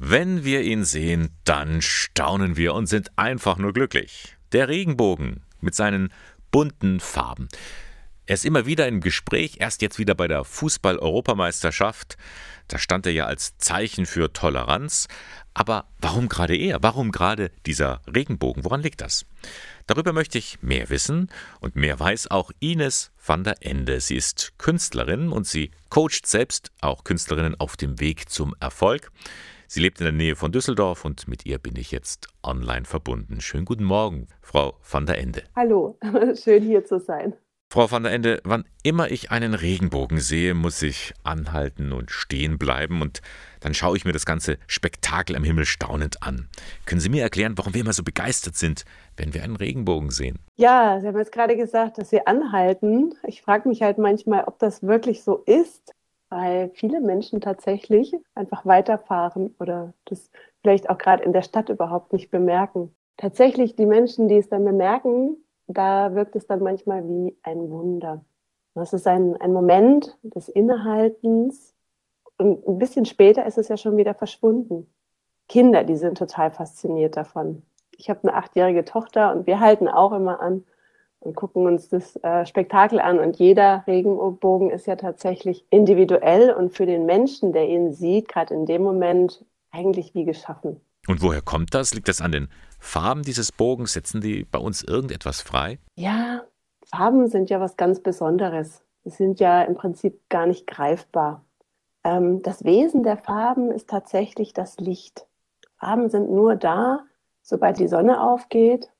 Wenn wir ihn sehen, dann staunen wir und sind einfach nur glücklich. Der Regenbogen mit seinen bunten Farben. Er ist immer wieder im Gespräch, erst jetzt wieder bei der Fußball-Europameisterschaft. Da stand er ja als Zeichen für Toleranz. Aber warum gerade er? Warum gerade dieser Regenbogen? Woran liegt das? Darüber möchte ich mehr wissen und mehr weiß auch Ines van der Ende. Sie ist Künstlerin und sie coacht selbst auch Künstlerinnen auf dem Weg zum Erfolg. Sie lebt in der Nähe von Düsseldorf und mit ihr bin ich jetzt online verbunden. Schönen guten Morgen, Frau van der Ende. Hallo, schön hier zu sein. Frau van der Ende, wann immer ich einen Regenbogen sehe, muss ich anhalten und stehen bleiben und dann schaue ich mir das ganze Spektakel am Himmel staunend an. Können Sie mir erklären, warum wir immer so begeistert sind, wenn wir einen Regenbogen sehen? Ja, Sie haben jetzt gerade gesagt, dass Sie anhalten. Ich frage mich halt manchmal, ob das wirklich so ist weil viele Menschen tatsächlich einfach weiterfahren oder das vielleicht auch gerade in der Stadt überhaupt nicht bemerken. Tatsächlich die Menschen, die es dann bemerken, da wirkt es dann manchmal wie ein Wunder. Das ist ein, ein Moment des Innehaltens und ein bisschen später ist es ja schon wieder verschwunden. Kinder, die sind total fasziniert davon. Ich habe eine achtjährige Tochter und wir halten auch immer an und gucken uns das äh, Spektakel an. Und jeder Regenbogen ist ja tatsächlich individuell und für den Menschen, der ihn sieht, gerade in dem Moment eigentlich wie geschaffen. Und woher kommt das? Liegt das an den Farben dieses Bogens? Setzen die bei uns irgendetwas frei? Ja, Farben sind ja was ganz Besonderes. Sie sind ja im Prinzip gar nicht greifbar. Ähm, das Wesen der Farben ist tatsächlich das Licht. Farben sind nur da, sobald die Sonne aufgeht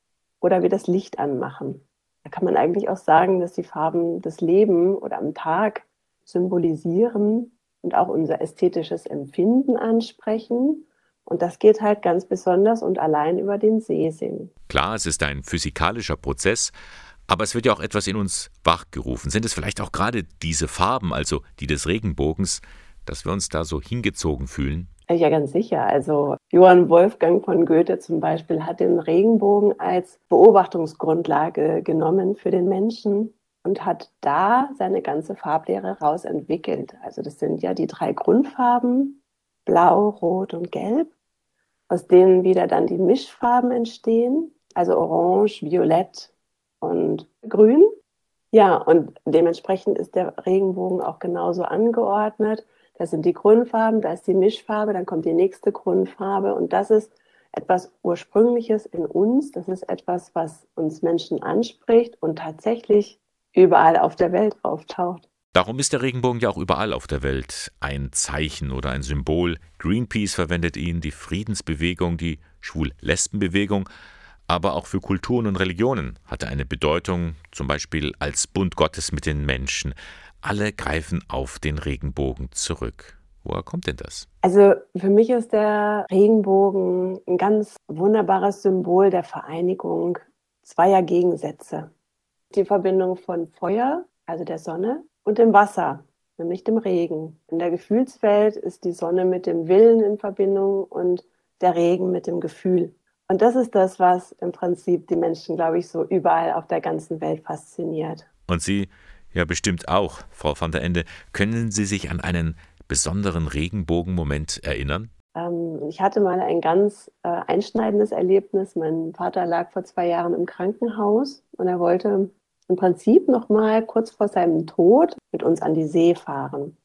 oder wir das Licht anmachen. Da kann man eigentlich auch sagen, dass die Farben das Leben oder am Tag symbolisieren und auch unser ästhetisches Empfinden ansprechen. Und das geht halt ganz besonders und allein über den Sehsinn. Klar, es ist ein physikalischer Prozess, aber es wird ja auch etwas in uns wachgerufen. Sind es vielleicht auch gerade diese Farben, also die des Regenbogens, dass wir uns da so hingezogen fühlen? Ja, ganz sicher. Also Johann Wolfgang von Goethe zum Beispiel hat den Regenbogen als Beobachtungsgrundlage genommen für den Menschen und hat da seine ganze Farblehre rausentwickelt. Also das sind ja die drei Grundfarben, Blau, Rot und Gelb, aus denen wieder dann die Mischfarben entstehen, also Orange, Violett und Grün. Ja, und dementsprechend ist der Regenbogen auch genauso angeordnet. Das sind die Grundfarben, da ist die Mischfarbe, dann kommt die nächste Grundfarbe und das ist etwas Ursprüngliches in uns. Das ist etwas, was uns Menschen anspricht und tatsächlich überall auf der Welt auftaucht. Darum ist der Regenbogen ja auch überall auf der Welt ein Zeichen oder ein Symbol. Greenpeace verwendet ihn, die Friedensbewegung, die Schwul-Lesben-Bewegung, aber auch für Kulturen und Religionen hat er eine Bedeutung, zum Beispiel als Bund Gottes mit den Menschen. Alle greifen auf den Regenbogen zurück. Woher kommt denn das? Also für mich ist der Regenbogen ein ganz wunderbares Symbol der Vereinigung zweier Gegensätze. Die Verbindung von Feuer, also der Sonne, und dem Wasser, nämlich dem Regen. In der Gefühlswelt ist die Sonne mit dem Willen in Verbindung und der Regen mit dem Gefühl. Und das ist das, was im Prinzip die Menschen, glaube ich, so überall auf der ganzen Welt fasziniert. Und Sie ja, bestimmt auch, Frau van der Ende. Können Sie sich an einen besonderen Regenbogenmoment erinnern? Ähm, ich hatte mal ein ganz äh, einschneidendes Erlebnis. Mein Vater lag vor zwei Jahren im Krankenhaus und er wollte im Prinzip noch mal kurz vor seinem Tod mit uns an die See fahren.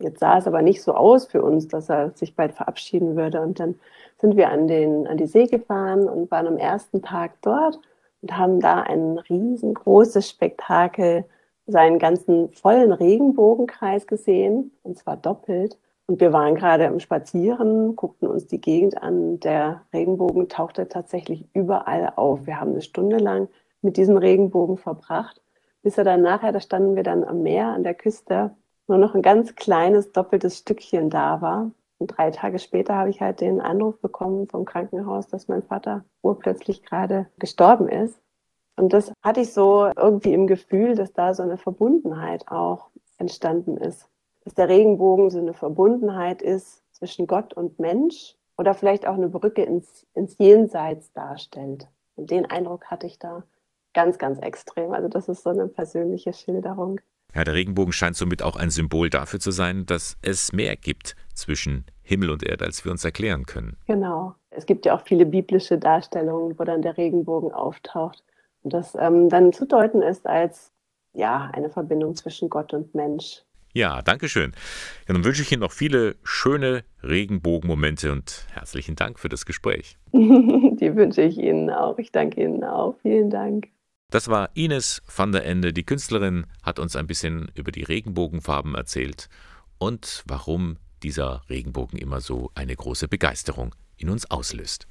Jetzt sah es aber nicht so aus für uns, dass er sich bald verabschieden würde. Und dann sind wir an, den, an die See gefahren und waren am ersten Tag dort und haben da ein riesengroßes Spektakel seinen ganzen vollen Regenbogenkreis gesehen, und zwar doppelt. Und wir waren gerade im Spazieren, guckten uns die Gegend an. Der Regenbogen tauchte tatsächlich überall auf. Wir haben eine Stunde lang mit diesem Regenbogen verbracht, bis er dann nachher, da standen wir dann am Meer, an der Küste, nur noch ein ganz kleines, doppeltes Stückchen da war. Und drei Tage später habe ich halt den Anruf bekommen vom Krankenhaus, dass mein Vater urplötzlich gerade gestorben ist. Und das hatte ich so irgendwie im Gefühl, dass da so eine Verbundenheit auch entstanden ist. Dass der Regenbogen so eine Verbundenheit ist zwischen Gott und Mensch oder vielleicht auch eine Brücke ins, ins Jenseits darstellt. Und den Eindruck hatte ich da ganz, ganz extrem. Also das ist so eine persönliche Schilderung. Ja, der Regenbogen scheint somit auch ein Symbol dafür zu sein, dass es mehr gibt zwischen Himmel und Erde, als wir uns erklären können. Genau. Es gibt ja auch viele biblische Darstellungen, wo dann der Regenbogen auftaucht das ähm, dann zu deuten ist als ja eine Verbindung zwischen Gott und Mensch. Ja, danke schön. Ja, dann wünsche ich Ihnen noch viele schöne Regenbogenmomente und herzlichen Dank für das Gespräch. Die wünsche ich Ihnen auch. Ich danke Ihnen auch. Vielen Dank. Das war Ines van der Ende. Die Künstlerin hat uns ein bisschen über die Regenbogenfarben erzählt und warum dieser Regenbogen immer so eine große Begeisterung in uns auslöst.